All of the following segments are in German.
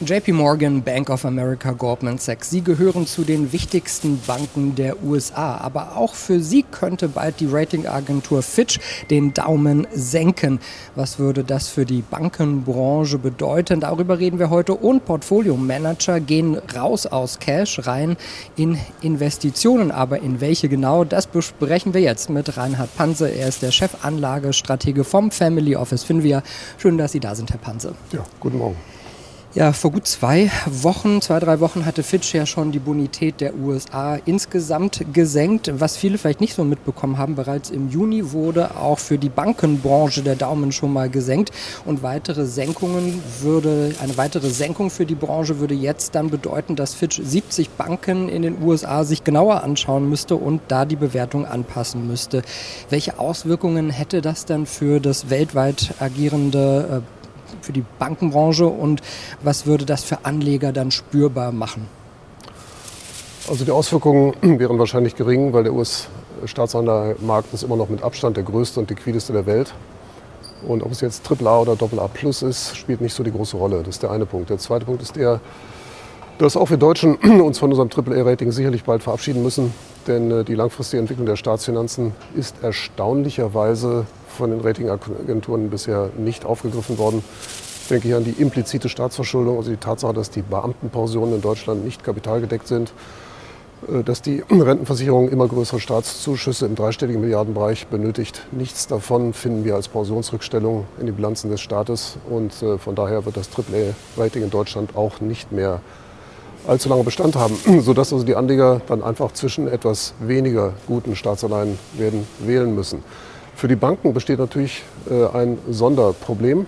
JP Morgan, Bank of America, Goldman Sachs, sie gehören zu den wichtigsten Banken der USA. Aber auch für sie könnte bald die Ratingagentur Fitch den Daumen senken. Was würde das für die Bankenbranche bedeuten? Darüber reden wir heute. Und Portfolio-Manager gehen raus aus Cash rein in Investitionen. Aber in welche genau, das besprechen wir jetzt mit Reinhard Panse. Er ist der Chefanlagestratege vom Family Office Finvia. Schön, dass Sie da sind, Herr Panse. Ja, guten Morgen. Ja, vor gut zwei Wochen, zwei, drei Wochen hatte Fitch ja schon die Bonität der USA insgesamt gesenkt. Was viele vielleicht nicht so mitbekommen haben, bereits im Juni wurde auch für die Bankenbranche der Daumen schon mal gesenkt. Und weitere Senkungen würde, eine weitere Senkung für die Branche würde jetzt dann bedeuten, dass Fitch 70 Banken in den USA sich genauer anschauen müsste und da die Bewertung anpassen müsste. Welche Auswirkungen hätte das dann für das weltweit agierende äh, für die Bankenbranche und was würde das für Anleger dann spürbar machen? Also die Auswirkungen wären wahrscheinlich gering, weil der US-Staatsanleihenmarkt ist immer noch mit Abstand der größte und liquideste der Welt. Und ob es jetzt AAA oder AA Plus ist, spielt nicht so die große Rolle. Das ist der eine Punkt. Der zweite Punkt ist der, dass auch wir Deutschen uns von unserem AAA-Rating sicherlich bald verabschieden müssen. Denn äh, die langfristige Entwicklung der Staatsfinanzen ist erstaunlicherweise von den Ratingagenturen bisher nicht aufgegriffen worden. Ich denke hier an die implizite Staatsverschuldung, also die Tatsache, dass die Beamtenpensionen in Deutschland nicht kapitalgedeckt sind, äh, dass die Rentenversicherung immer größere Staatszuschüsse im dreistelligen Milliardenbereich benötigt. Nichts davon finden wir als Pensionsrückstellung in den Bilanzen des Staates und äh, von daher wird das AAA-Rating in Deutschland auch nicht mehr allzu lange Bestand haben, sodass also die Anleger dann einfach zwischen etwas weniger guten Staatsanleihen werden wählen müssen. Für die Banken besteht natürlich äh, ein Sonderproblem.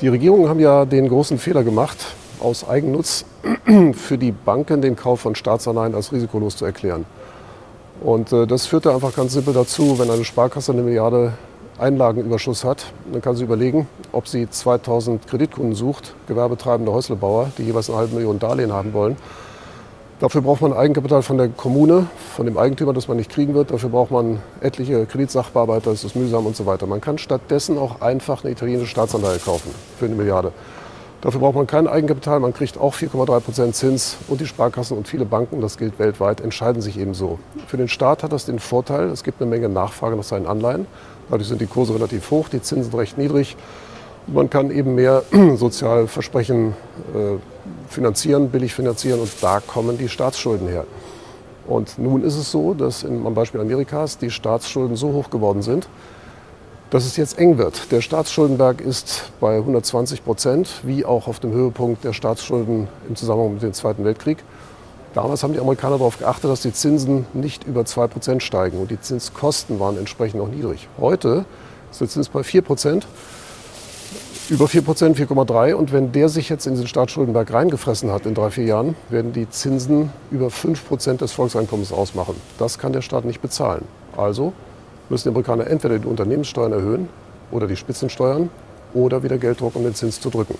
Die Regierungen haben ja den großen Fehler gemacht, aus Eigennutz für die Banken den Kauf von Staatsanleihen als risikolos zu erklären. Und äh, das führte einfach ganz simpel dazu, wenn eine Sparkasse eine Milliarde Einlagenüberschuss hat, dann kann sie überlegen, ob sie 2000 Kreditkunden sucht, gewerbetreibende Häuslebauer, die jeweils eine halbe Million Darlehen haben wollen Dafür braucht man Eigenkapital von der Kommune, von dem Eigentümer, das man nicht kriegen wird. Dafür braucht man etliche Kreditsachbearbeiter, das ist mühsam und so weiter. Man kann stattdessen auch einfach eine italienische Staatsanleihe kaufen für eine Milliarde. Dafür braucht man kein Eigenkapital, man kriegt auch 4,3 Prozent Zins und die Sparkassen und viele Banken, das gilt weltweit, entscheiden sich eben so. Für den Staat hat das den Vorteil, es gibt eine Menge Nachfrage nach seinen Anleihen. Dadurch sind die Kurse relativ hoch, die Zinsen recht niedrig. Man kann eben mehr Sozialversprechen äh, finanzieren, billig finanzieren und da kommen die Staatsschulden her. Und nun ist es so, dass in, am Beispiel Amerikas die Staatsschulden so hoch geworden sind, dass es jetzt eng wird. Der Staatsschuldenberg ist bei 120 Prozent, wie auch auf dem Höhepunkt der Staatsschulden im Zusammenhang mit dem Zweiten Weltkrieg. Damals haben die Amerikaner darauf geachtet, dass die Zinsen nicht über 2 Prozent steigen und die Zinskosten waren entsprechend auch niedrig. Heute ist der Zins bei 4 Prozent über 4 Prozent, 4,3. Und wenn der sich jetzt in den Staatsschuldenberg reingefressen hat in drei, vier Jahren, werden die Zinsen über 5 Prozent des Volkseinkommens ausmachen. Das kann der Staat nicht bezahlen. Also müssen die Amerikaner entweder die Unternehmenssteuern erhöhen oder die Spitzensteuern oder wieder Geld drucken, um den Zins zu drücken.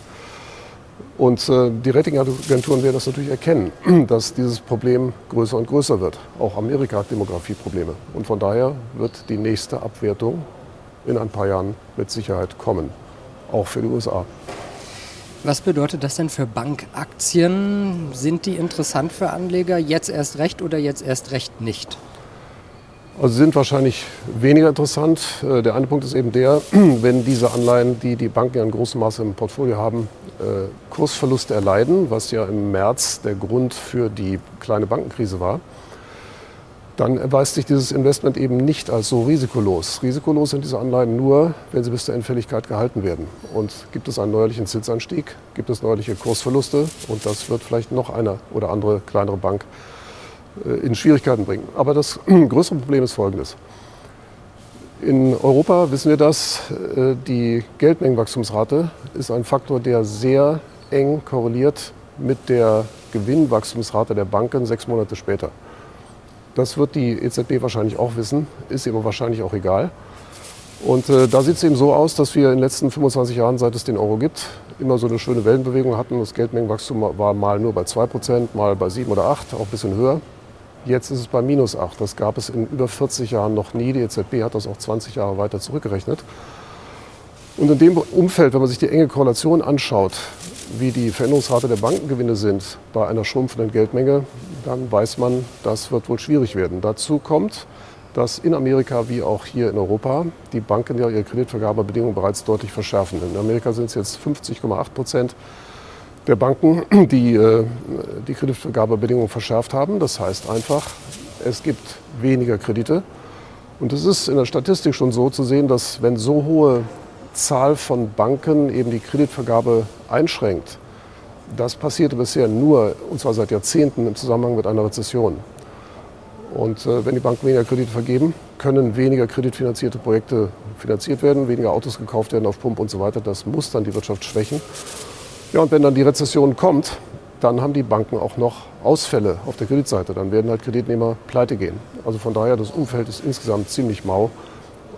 Und äh, die Ratingagenturen werden das natürlich erkennen, dass dieses Problem größer und größer wird. Auch Amerika hat Demografieprobleme. Und von daher wird die nächste Abwertung in ein paar Jahren mit Sicherheit kommen auch für die USA. Was bedeutet das denn für Bankaktien? Sind die interessant für Anleger jetzt erst recht oder jetzt erst recht nicht? Also sind wahrscheinlich weniger interessant. Äh, der eine Punkt ist eben der, wenn diese Anleihen, die die Banken ja in großem Maße im Portfolio haben, äh, Kursverluste erleiden, was ja im März der Grund für die kleine Bankenkrise war, dann erweist sich dieses Investment eben nicht als so risikolos. Risikolos sind diese Anleihen nur, wenn sie bis zur Endfälligkeit gehalten werden. Und gibt es einen neuerlichen Zinsanstieg, gibt es neuerliche Kursverluste und das wird vielleicht noch eine oder andere kleinere Bank äh, in Schwierigkeiten bringen. Aber das größere Problem ist folgendes. In Europa wissen wir das, äh, die Geldmengenwachstumsrate ist ein Faktor, der sehr eng korreliert mit der Gewinnwachstumsrate der Banken sechs Monate später. Das wird die EZB wahrscheinlich auch wissen, ist ihr aber wahrscheinlich auch egal. Und äh, da sieht es eben so aus, dass wir in den letzten 25 Jahren, seit es den Euro gibt, immer so eine schöne Wellenbewegung hatten. Das Geldmengenwachstum war mal nur bei 2%, mal bei 7 oder 8, auch ein bisschen höher. Jetzt ist es bei minus 8. Das gab es in über 40 Jahren noch nie. Die EZB hat das auch 20 Jahre weiter zurückgerechnet. Und in dem Umfeld, wenn man sich die enge Korrelation anschaut, wie die Veränderungsrate der Bankengewinne sind bei einer schrumpfenden Geldmenge, dann weiß man, das wird wohl schwierig werden. Dazu kommt, dass in Amerika wie auch hier in Europa die Banken ja ihre Kreditvergabebedingungen bereits deutlich verschärfen. In Amerika sind es jetzt 50,8 Prozent der Banken, die äh, die Kreditvergabebedingungen verschärft haben. Das heißt einfach, es gibt weniger Kredite. Und es ist in der Statistik schon so zu sehen, dass wenn so hohe Zahl von Banken eben die Kreditvergabe einschränkt. Das passierte bisher nur, und zwar seit Jahrzehnten, im Zusammenhang mit einer Rezession. Und äh, wenn die Banken weniger Kredite vergeben, können weniger kreditfinanzierte Projekte finanziert werden, weniger Autos gekauft werden auf Pump und so weiter. Das muss dann die Wirtschaft schwächen. Ja, und wenn dann die Rezession kommt, dann haben die Banken auch noch Ausfälle auf der Kreditseite. Dann werden halt Kreditnehmer pleite gehen. Also von daher, das Umfeld ist insgesamt ziemlich mau.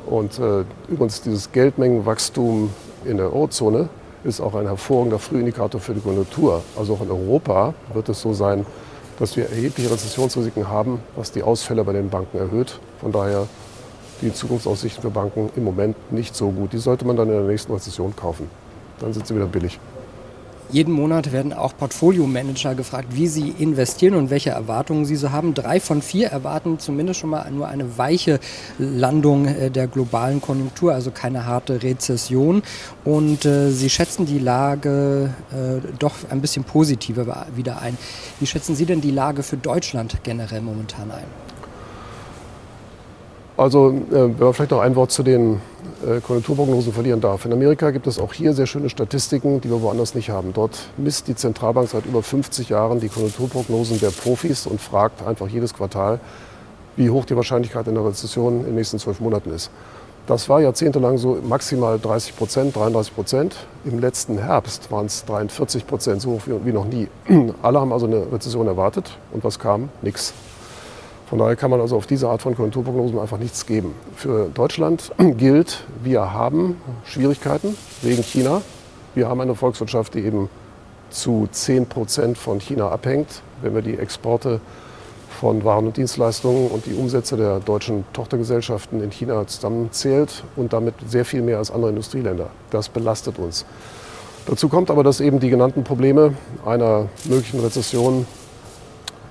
Und äh, übrigens dieses Geldmengenwachstum in der Eurozone ist auch ein hervorragender Frühindikator für die Konjunktur. Also auch in Europa wird es so sein, dass wir erhebliche Rezessionsrisiken haben, was die Ausfälle bei den Banken erhöht. Von daher die Zukunftsaussichten für Banken im Moment nicht so gut. Die sollte man dann in der nächsten Rezession kaufen. Dann sind sie wieder billig. Jeden Monat werden auch Portfolio-Manager gefragt, wie sie investieren und welche Erwartungen sie so haben. Drei von vier erwarten zumindest schon mal nur eine weiche Landung äh, der globalen Konjunktur, also keine harte Rezession. Und äh, sie schätzen die Lage äh, doch ein bisschen positiver wieder ein. Wie schätzen Sie denn die Lage für Deutschland generell momentan ein? Also, äh, wenn man vielleicht noch ein Wort zu den äh, Konjunkturprognosen verlieren darf. In Amerika gibt es auch hier sehr schöne Statistiken, die wir woanders nicht haben. Dort misst die Zentralbank seit über 50 Jahren die Konjunkturprognosen der Profis und fragt einfach jedes Quartal, wie hoch die Wahrscheinlichkeit einer Rezession in den nächsten zwölf Monaten ist. Das war jahrzehntelang so maximal 30 Prozent, 33 Prozent. Im letzten Herbst waren es 43 Prozent, so hoch wie noch nie. Alle haben also eine Rezession erwartet und was kam? Nix. Von daher kann man also auf diese Art von Konjunkturprognosen einfach nichts geben. Für Deutschland gilt, wir haben Schwierigkeiten wegen China. Wir haben eine Volkswirtschaft, die eben zu 10 Prozent von China abhängt. Wenn wir die Exporte von Waren und Dienstleistungen und die Umsätze der deutschen Tochtergesellschaften in China zusammenzählt und damit sehr viel mehr als andere Industrieländer. Das belastet uns. Dazu kommt aber, dass eben die genannten Probleme einer möglichen Rezession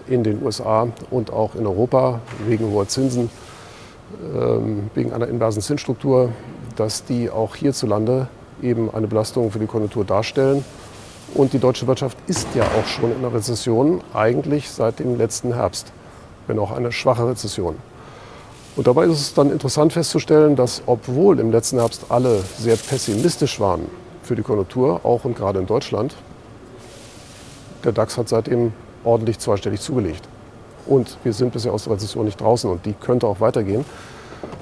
in den USA und auch in Europa wegen hoher Zinsen, ähm, wegen einer inversen Zinsstruktur, dass die auch hierzulande eben eine Belastung für die Konjunktur darstellen. Und die deutsche Wirtschaft ist ja auch schon in einer Rezession, eigentlich seit dem letzten Herbst, wenn auch eine schwache Rezession. Und dabei ist es dann interessant festzustellen, dass obwohl im letzten Herbst alle sehr pessimistisch waren für die Konjunktur, auch und gerade in Deutschland, der DAX hat seitdem ordentlich zweistellig zugelegt. Und wir sind bisher aus der Rezession nicht draußen und die könnte auch weitergehen.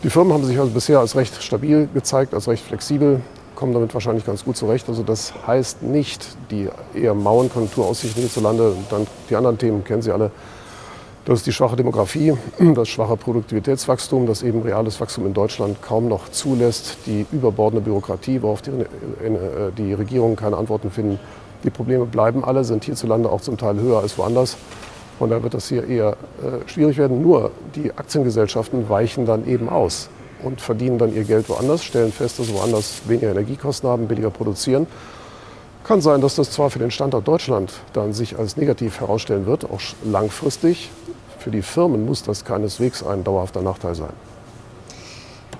Die Firmen haben sich also bisher als recht stabil gezeigt, als recht flexibel, kommen damit wahrscheinlich ganz gut zurecht. Also das heißt nicht, die eher mauen Konjunkturaussichten hierzulande, dann die anderen Themen kennen Sie alle, das ist die schwache Demografie, das schwache Produktivitätswachstum, das eben reales Wachstum in Deutschland kaum noch zulässt, die überbordene Bürokratie, worauf die, äh, die Regierungen keine Antworten finden die Probleme bleiben alle, sind hierzulande auch zum Teil höher als woanders. Von daher wird das hier eher äh, schwierig werden. Nur die Aktiengesellschaften weichen dann eben aus und verdienen dann ihr Geld woanders, stellen fest, dass sie woanders weniger Energiekosten haben, billiger produzieren. Kann sein, dass das zwar für den Standort Deutschland dann sich als negativ herausstellen wird, auch langfristig. Für die Firmen muss das keineswegs ein dauerhafter Nachteil sein.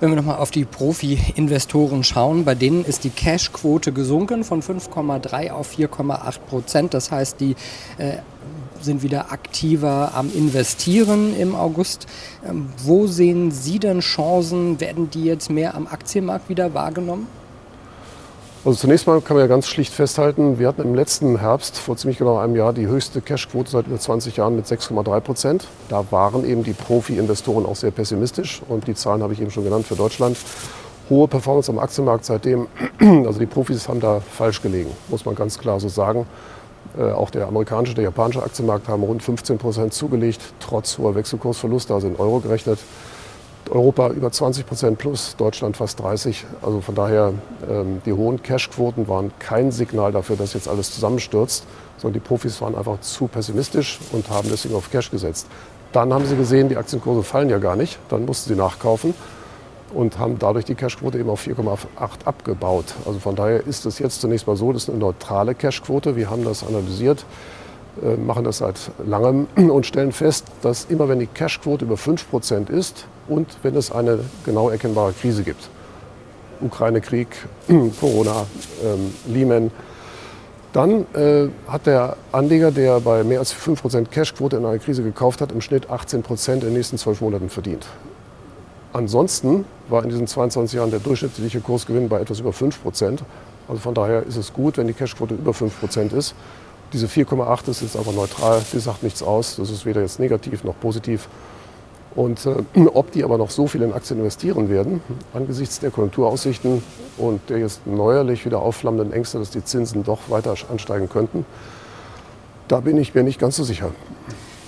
Wenn wir nochmal auf die Profi-Investoren schauen, bei denen ist die Cash-Quote gesunken von 5,3 auf 4,8 Prozent. Das heißt, die äh, sind wieder aktiver am Investieren im August. Ähm, wo sehen Sie denn Chancen? Werden die jetzt mehr am Aktienmarkt wieder wahrgenommen? Also zunächst mal kann man ja ganz schlicht festhalten, wir hatten im letzten Herbst vor ziemlich genau einem Jahr die höchste Cashquote seit über 20 Jahren mit 6,3 Prozent. Da waren eben die Profi-Investoren auch sehr pessimistisch und die Zahlen habe ich eben schon genannt für Deutschland. Hohe Performance am Aktienmarkt seitdem, also die Profis haben da falsch gelegen, muss man ganz klar so sagen. Äh, auch der amerikanische, der japanische Aktienmarkt haben rund 15 Prozent zugelegt, trotz hoher Wechselkursverluste, also in Euro gerechnet. Europa über 20 Prozent plus, Deutschland fast 30. Also von daher, ähm, die hohen Cashquoten waren kein Signal dafür, dass jetzt alles zusammenstürzt, sondern die Profis waren einfach zu pessimistisch und haben deswegen auf Cash gesetzt. Dann haben sie gesehen, die Aktienkurse fallen ja gar nicht, dann mussten sie nachkaufen. und haben dadurch die Cashquote eben auf 4,8 abgebaut. Also von daher ist es jetzt zunächst mal so, das ist eine neutrale Cashquote. Wir haben das analysiert, äh, machen das seit langem und stellen fest, dass immer wenn die Cashquote über 5% ist und wenn es eine genau erkennbare Krise gibt, Ukraine-Krieg, Corona, ähm, Lehman, dann äh, hat der Anleger, der bei mehr als 5% Cashquote in einer Krise gekauft hat, im Schnitt 18% in den nächsten zwölf Monaten verdient. Ansonsten war in diesen 22 Jahren der durchschnittliche Kursgewinn bei etwas über 5% Also von daher ist es gut, wenn die Cashquote über 5% ist. Diese 4,8 ist jetzt aber neutral, die sagt nichts aus. Das ist weder jetzt negativ noch positiv. Und äh, ob die aber noch so viel in Aktien investieren werden, angesichts der Konjunkturaussichten und der jetzt neuerlich wieder aufflammenden Ängste, dass die Zinsen doch weiter ansteigen könnten, da bin ich mir nicht ganz so sicher.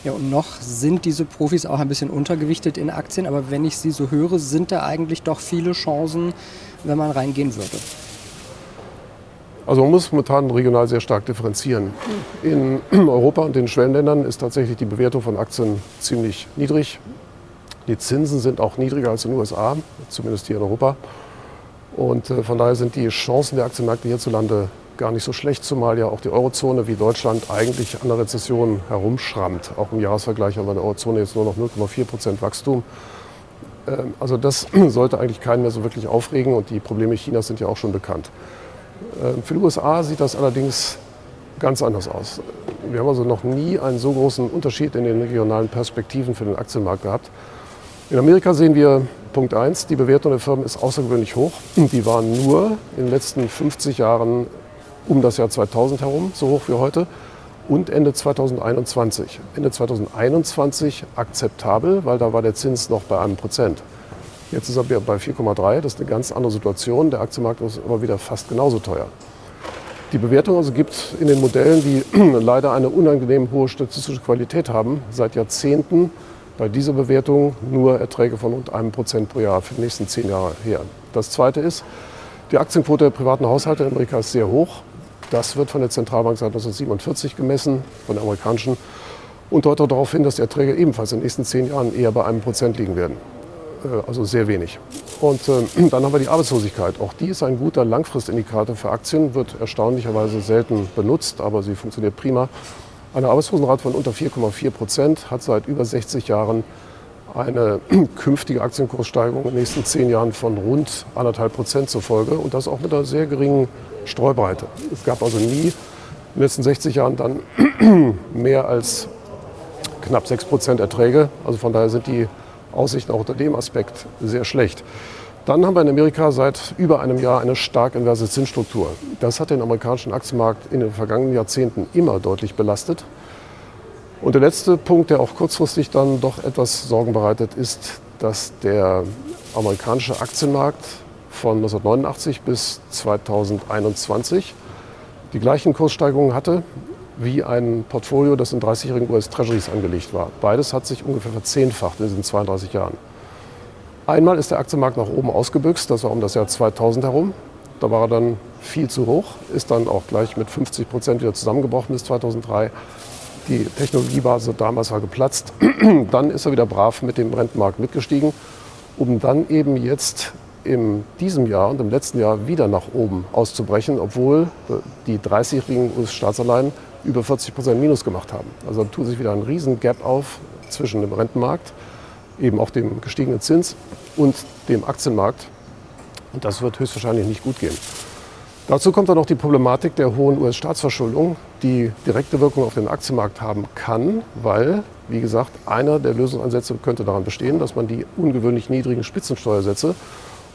Ja, und noch sind diese Profis auch ein bisschen untergewichtet in Aktien, aber wenn ich sie so höre, sind da eigentlich doch viele Chancen, wenn man reingehen würde. Also man muss momentan regional sehr stark differenzieren. In Europa und den Schwellenländern ist tatsächlich die Bewertung von Aktien ziemlich niedrig. Die Zinsen sind auch niedriger als in den USA, zumindest hier in Europa. Und äh, von daher sind die Chancen der Aktienmärkte hierzulande gar nicht so schlecht, zumal ja auch die Eurozone wie Deutschland eigentlich an der Rezession herumschrammt. Auch im Jahresvergleich haben wir in der Eurozone jetzt nur noch 0,4 Prozent Wachstum. Ähm, also das sollte eigentlich keinen mehr so wirklich aufregen und die Probleme Chinas sind ja auch schon bekannt. Ähm, für die USA sieht das allerdings ganz anders aus. Wir haben also noch nie einen so großen Unterschied in den regionalen Perspektiven für den Aktienmarkt gehabt. In Amerika sehen wir Punkt 1, die Bewertung der Firmen ist außergewöhnlich hoch. Die waren nur in den letzten 50 Jahren um das Jahr 2000 herum, so hoch wie heute, und Ende 2021. Ende 2021 akzeptabel, weil da war der Zins noch bei einem Prozent. Jetzt ist er bei 4,3, das ist eine ganz andere Situation. Der Aktienmarkt ist aber wieder fast genauso teuer. Die Bewertung also gibt in den Modellen, die leider eine unangenehm hohe statistische Qualität haben, seit Jahrzehnten bei dieser Bewertung nur Erträge von rund einem Prozent pro Jahr für die nächsten zehn Jahre her. Das Zweite ist, die Aktienquote der privaten Haushalte in Amerika ist sehr hoch. Das wird von der Zentralbank seit 1947 gemessen, von der amerikanischen, und deutet darauf hin, dass die Erträge ebenfalls in den nächsten zehn Jahren eher bei einem Prozent liegen werden. Äh, also sehr wenig. Und äh, dann haben wir die Arbeitslosigkeit. Auch die ist ein guter Langfristindikator für Aktien, wird erstaunlicherweise selten benutzt, aber sie funktioniert prima. Eine Arbeitslosenrate von unter 4,4 Prozent hat seit über 60 Jahren eine künftige Aktienkurssteigerung in den nächsten zehn Jahren von rund anderthalb Prozent zur Folge und das auch mit einer sehr geringen Streubreite. Es gab also nie in den letzten 60 Jahren dann mehr als knapp 6 Prozent Erträge. Also von daher sind die Aussichten auch unter dem Aspekt sehr schlecht. Dann haben wir in Amerika seit über einem Jahr eine stark inverse Zinsstruktur. Das hat den amerikanischen Aktienmarkt in den vergangenen Jahrzehnten immer deutlich belastet. Und der letzte Punkt, der auch kurzfristig dann doch etwas Sorgen bereitet, ist, dass der amerikanische Aktienmarkt von 1989 bis 2021 die gleichen Kurssteigerungen hatte wie ein Portfolio, das in 30-jährigen US-Treasuries angelegt war. Beides hat sich ungefähr verzehnfacht in diesen 32 Jahren. Einmal ist der Aktienmarkt nach oben ausgebüxt, das war um das Jahr 2000 herum. Da war er dann viel zu hoch, ist dann auch gleich mit 50 Prozent wieder zusammengebrochen bis 2003. Die Technologiebasis damals war geplatzt. dann ist er wieder brav mit dem Rentenmarkt mitgestiegen, um dann eben jetzt in diesem Jahr und im letzten Jahr wieder nach oben auszubrechen, obwohl die 30-jährigen US-Staatsanleihen über 40 Prozent Minus gemacht haben. Also da tut sich wieder ein riesen Gap auf zwischen dem Rentenmarkt, eben auch dem gestiegenen Zins und dem Aktienmarkt. Und das wird höchstwahrscheinlich nicht gut gehen. Dazu kommt dann noch die Problematik der hohen US-Staatsverschuldung, die direkte Wirkung auf den Aktienmarkt haben kann, weil, wie gesagt, einer der Lösungsansätze könnte daran bestehen, dass man die ungewöhnlich niedrigen Spitzensteuersätze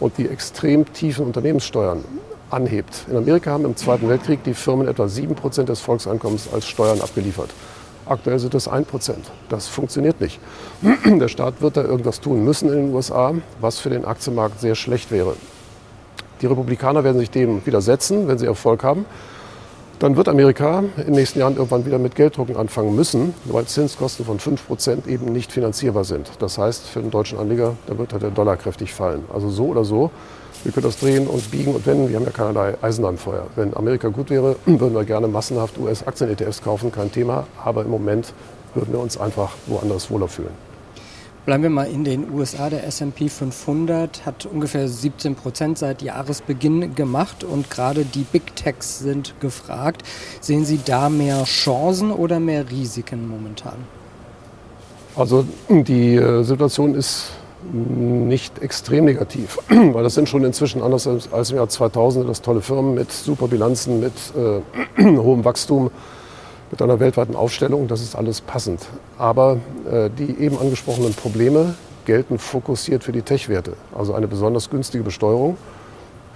und die extrem tiefen Unternehmenssteuern anhebt. In Amerika haben im Zweiten Weltkrieg die Firmen etwa 7% des Volkseinkommens als Steuern abgeliefert. Aktuell sind es 1%. Das funktioniert nicht. Der Staat wird da irgendwas tun müssen in den USA, was für den Aktienmarkt sehr schlecht wäre. Die Republikaner werden sich dem widersetzen, wenn sie Erfolg haben. Dann wird Amerika in den nächsten Jahren irgendwann wieder mit Gelddrucken anfangen müssen, weil Zinskosten von 5% eben nicht finanzierbar sind. Das heißt, für den deutschen Anleger, da wird halt der Dollar kräftig fallen. Also so oder so, wir können das drehen und biegen und wenden. Wir haben ja keinerlei Eisen am Feuer. Wenn Amerika gut wäre, würden wir gerne massenhaft US-Aktien-ETFs kaufen, kein Thema. Aber im Moment würden wir uns einfach woanders wohler fühlen. Bleiben wir mal in den USA. Der SP 500 hat ungefähr 17 Prozent seit Jahresbeginn gemacht und gerade die Big Techs sind gefragt. Sehen Sie da mehr Chancen oder mehr Risiken momentan? Also die äh, Situation ist nicht extrem negativ, weil das sind schon inzwischen anders als im Jahr 2000 das tolle Firmen mit super Bilanzen, mit äh, hohem Wachstum, mit einer weltweiten Aufstellung. Das ist alles passend. Aber äh, die eben angesprochenen Probleme gelten fokussiert für die Tech-Werte. Also eine besonders günstige Besteuerung.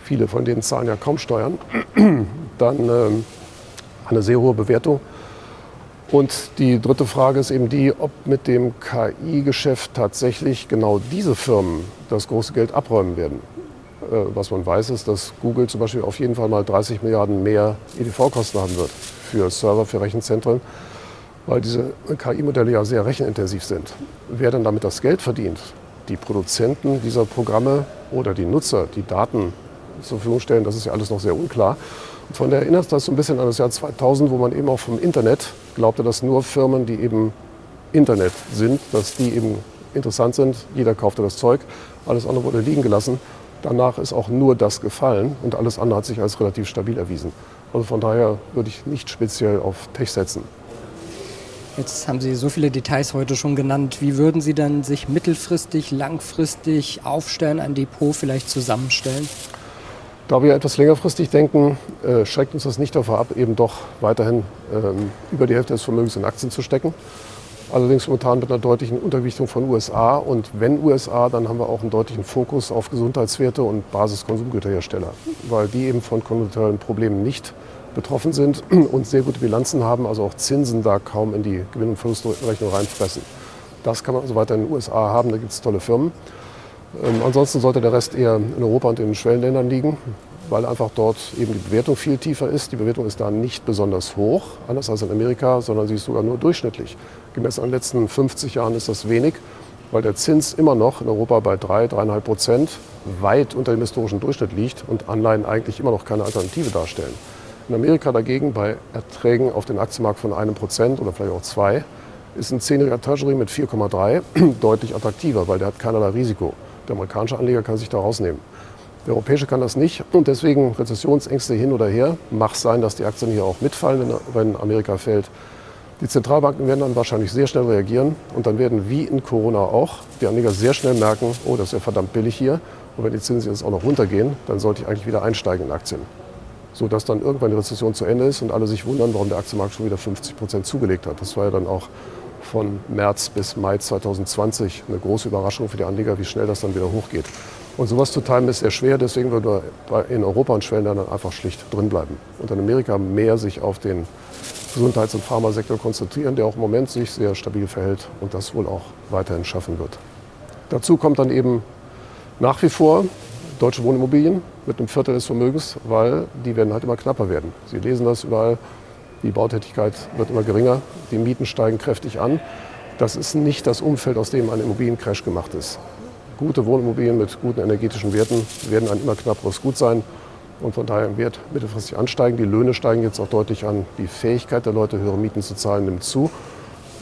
Viele von denen zahlen ja kaum Steuern. Dann äh, eine sehr hohe Bewertung und die dritte Frage ist eben die, ob mit dem KI-Geschäft tatsächlich genau diese Firmen das große Geld abräumen werden. Äh, was man weiß, ist, dass Google zum Beispiel auf jeden Fall mal 30 Milliarden mehr EDV-Kosten haben wird für Server, für Rechenzentren, weil diese KI-Modelle ja sehr rechenintensiv sind. Wer dann damit das Geld verdient, die Produzenten dieser Programme oder die Nutzer, die Daten zur Verfügung stellen, das ist ja alles noch sehr unklar. Und von der erinnert das so ein bisschen an das Jahr 2000, wo man eben auch vom Internet glaubte, dass nur Firmen, die eben Internet sind, dass die eben interessant sind. Jeder kaufte das Zeug, alles andere wurde liegen gelassen. Danach ist auch nur das gefallen und alles andere hat sich als relativ stabil erwiesen. Also von daher würde ich nicht speziell auf Tech setzen. Jetzt haben Sie so viele Details heute schon genannt. Wie würden Sie dann sich mittelfristig, langfristig aufstellen, ein Depot vielleicht zusammenstellen? Da wir etwas längerfristig denken, äh, schreckt uns das nicht davor ab, eben doch weiterhin ähm, über die Hälfte des Vermögens in Aktien zu stecken. Allerdings momentan mit einer deutlichen Untergewichtung von USA. Und wenn USA, dann haben wir auch einen deutlichen Fokus auf Gesundheitswerte und Basiskonsumgüterhersteller, weil die eben von konjunkturellen Problemen nicht betroffen sind und sehr gute Bilanzen haben, also auch Zinsen da kaum in die Gewinn- und Verlustrechnung reinfressen. Das kann man also weiter in den USA haben, da gibt es tolle Firmen. Ähm, ansonsten sollte der Rest eher in Europa und in den Schwellenländern liegen, weil einfach dort eben die Bewertung viel tiefer ist. Die Bewertung ist da nicht besonders hoch, anders als in Amerika, sondern sie ist sogar nur durchschnittlich. Gemessen an den letzten 50 Jahren ist das wenig, weil der Zins immer noch in Europa bei 3, 3,5 Prozent weit unter dem historischen Durchschnitt liegt und Anleihen eigentlich immer noch keine Alternative darstellen. In Amerika dagegen bei Erträgen auf den Aktienmarkt von einem Prozent oder vielleicht auch zwei ist ein 10-jähriger Treasury mit 4,3 deutlich attraktiver, weil der hat keinerlei Risiko. Der amerikanische Anleger kann sich da rausnehmen. Der europäische kann das nicht und deswegen Rezessionsängste hin oder her. Macht sein, dass die Aktien hier auch mitfallen, wenn Amerika fällt. Die Zentralbanken werden dann wahrscheinlich sehr schnell reagieren und dann werden wie in Corona auch die Anleger sehr schnell merken, oh, das ist ja verdammt billig hier. Und wenn die Zinsen jetzt auch noch runtergehen, dann sollte ich eigentlich wieder einsteigen in Aktien. Sodass dann irgendwann die Rezession zu Ende ist und alle sich wundern, warum der Aktienmarkt schon wieder 50 Prozent zugelegt hat. Das war ja dann auch von März bis Mai 2020 eine große Überraschung für die Anleger, wie schnell das dann wieder hochgeht. Und sowas zu timen ist sehr schwer, deswegen würde wir in Europa und Schwellenländern einfach schlicht drin bleiben. Und in Amerika mehr sich auf den Gesundheits- und Pharmasektor konzentrieren, der auch im Moment sich sehr stabil verhält und das wohl auch weiterhin schaffen wird. Dazu kommt dann eben nach wie vor deutsche Wohnimmobilien mit einem Viertel des Vermögens, weil die werden halt immer knapper werden. Sie lesen das überall, die Bautätigkeit wird immer geringer, die Mieten steigen kräftig an. Das ist nicht das Umfeld, aus dem ein Immobiliencrash gemacht ist. Gute Wohnimmobilien mit guten energetischen Werten werden ein immer knapperes Gut sein und von daher im Wert mittelfristig ansteigen. Die Löhne steigen jetzt auch deutlich an. Die Fähigkeit der Leute, höhere Mieten zu zahlen, nimmt zu.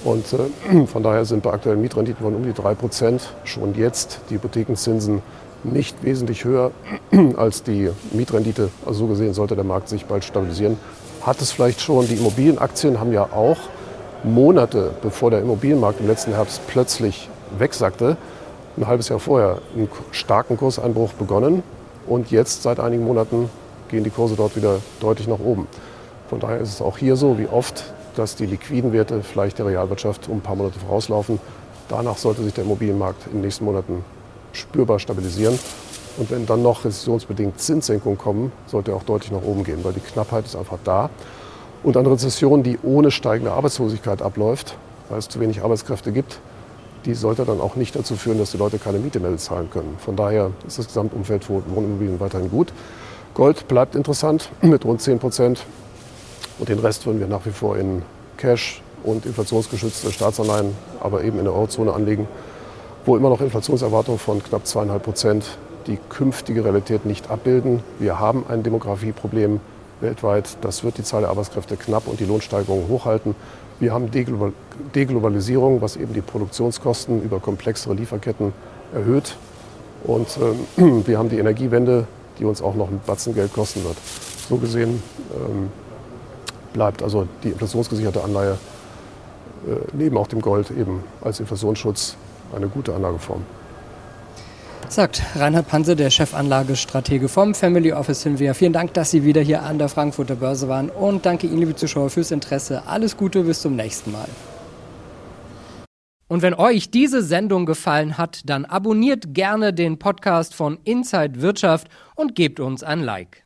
Und äh, von daher sind bei aktuellen Mietrenditen von um die 3 Prozent schon jetzt die Hypothekenzinsen nicht wesentlich höher als die Mietrendite. Also so gesehen sollte der Markt sich bald stabilisieren hat es vielleicht schon. Die Immobilienaktien haben ja auch Monate bevor der Immobilienmarkt im letzten Herbst plötzlich wegsackte, ein halbes Jahr vorher einen starken Kurseinbruch begonnen. Und jetzt seit einigen Monaten gehen die Kurse dort wieder deutlich nach oben. Von daher ist es auch hier so, wie oft, dass die liquiden Werte vielleicht der Realwirtschaft um ein paar Monate vorauslaufen. Danach sollte sich der Immobilienmarkt in den nächsten Monaten spürbar stabilisieren. Und wenn dann noch rezessionsbedingt Zinssenkungen kommen, sollte er auch deutlich nach oben gehen, weil die Knappheit ist einfach da. Und eine Rezession, die ohne steigende Arbeitslosigkeit abläuft, weil es zu wenig Arbeitskräfte gibt, die sollte dann auch nicht dazu führen, dass die Leute keine Miete mehr bezahlen können. Von daher ist das Gesamtumfeld für Wohnimmobilien weiterhin gut. Gold bleibt interessant mit rund 10 Prozent. Und den Rest würden wir nach wie vor in Cash und inflationsgeschützte Staatsanleihen, aber eben in der Eurozone anlegen, wo immer noch Inflationserwartungen von knapp zweieinhalb Prozent die künftige Realität nicht abbilden. Wir haben ein Demografieproblem weltweit. Das wird die Zahl der Arbeitskräfte knapp und die Lohnsteigerungen hochhalten. Wir haben Deglobalisierung, was eben die Produktionskosten über komplexere Lieferketten erhöht. Und ähm, wir haben die Energiewende, die uns auch noch ein Batzen Geld kosten wird. So gesehen ähm, bleibt also die inflationsgesicherte Anleihe äh, neben auch dem Gold eben als Inflationsschutz eine gute Anlageform. Sagt Reinhard Panse, der Chefanlagestratege vom Family Office Hinwehr. Vielen Dank, dass Sie wieder hier an der Frankfurter Börse waren und danke Ihnen, liebe Zuschauer, fürs Interesse. Alles Gute, bis zum nächsten Mal. Und wenn euch diese Sendung gefallen hat, dann abonniert gerne den Podcast von Inside Wirtschaft und gebt uns ein Like.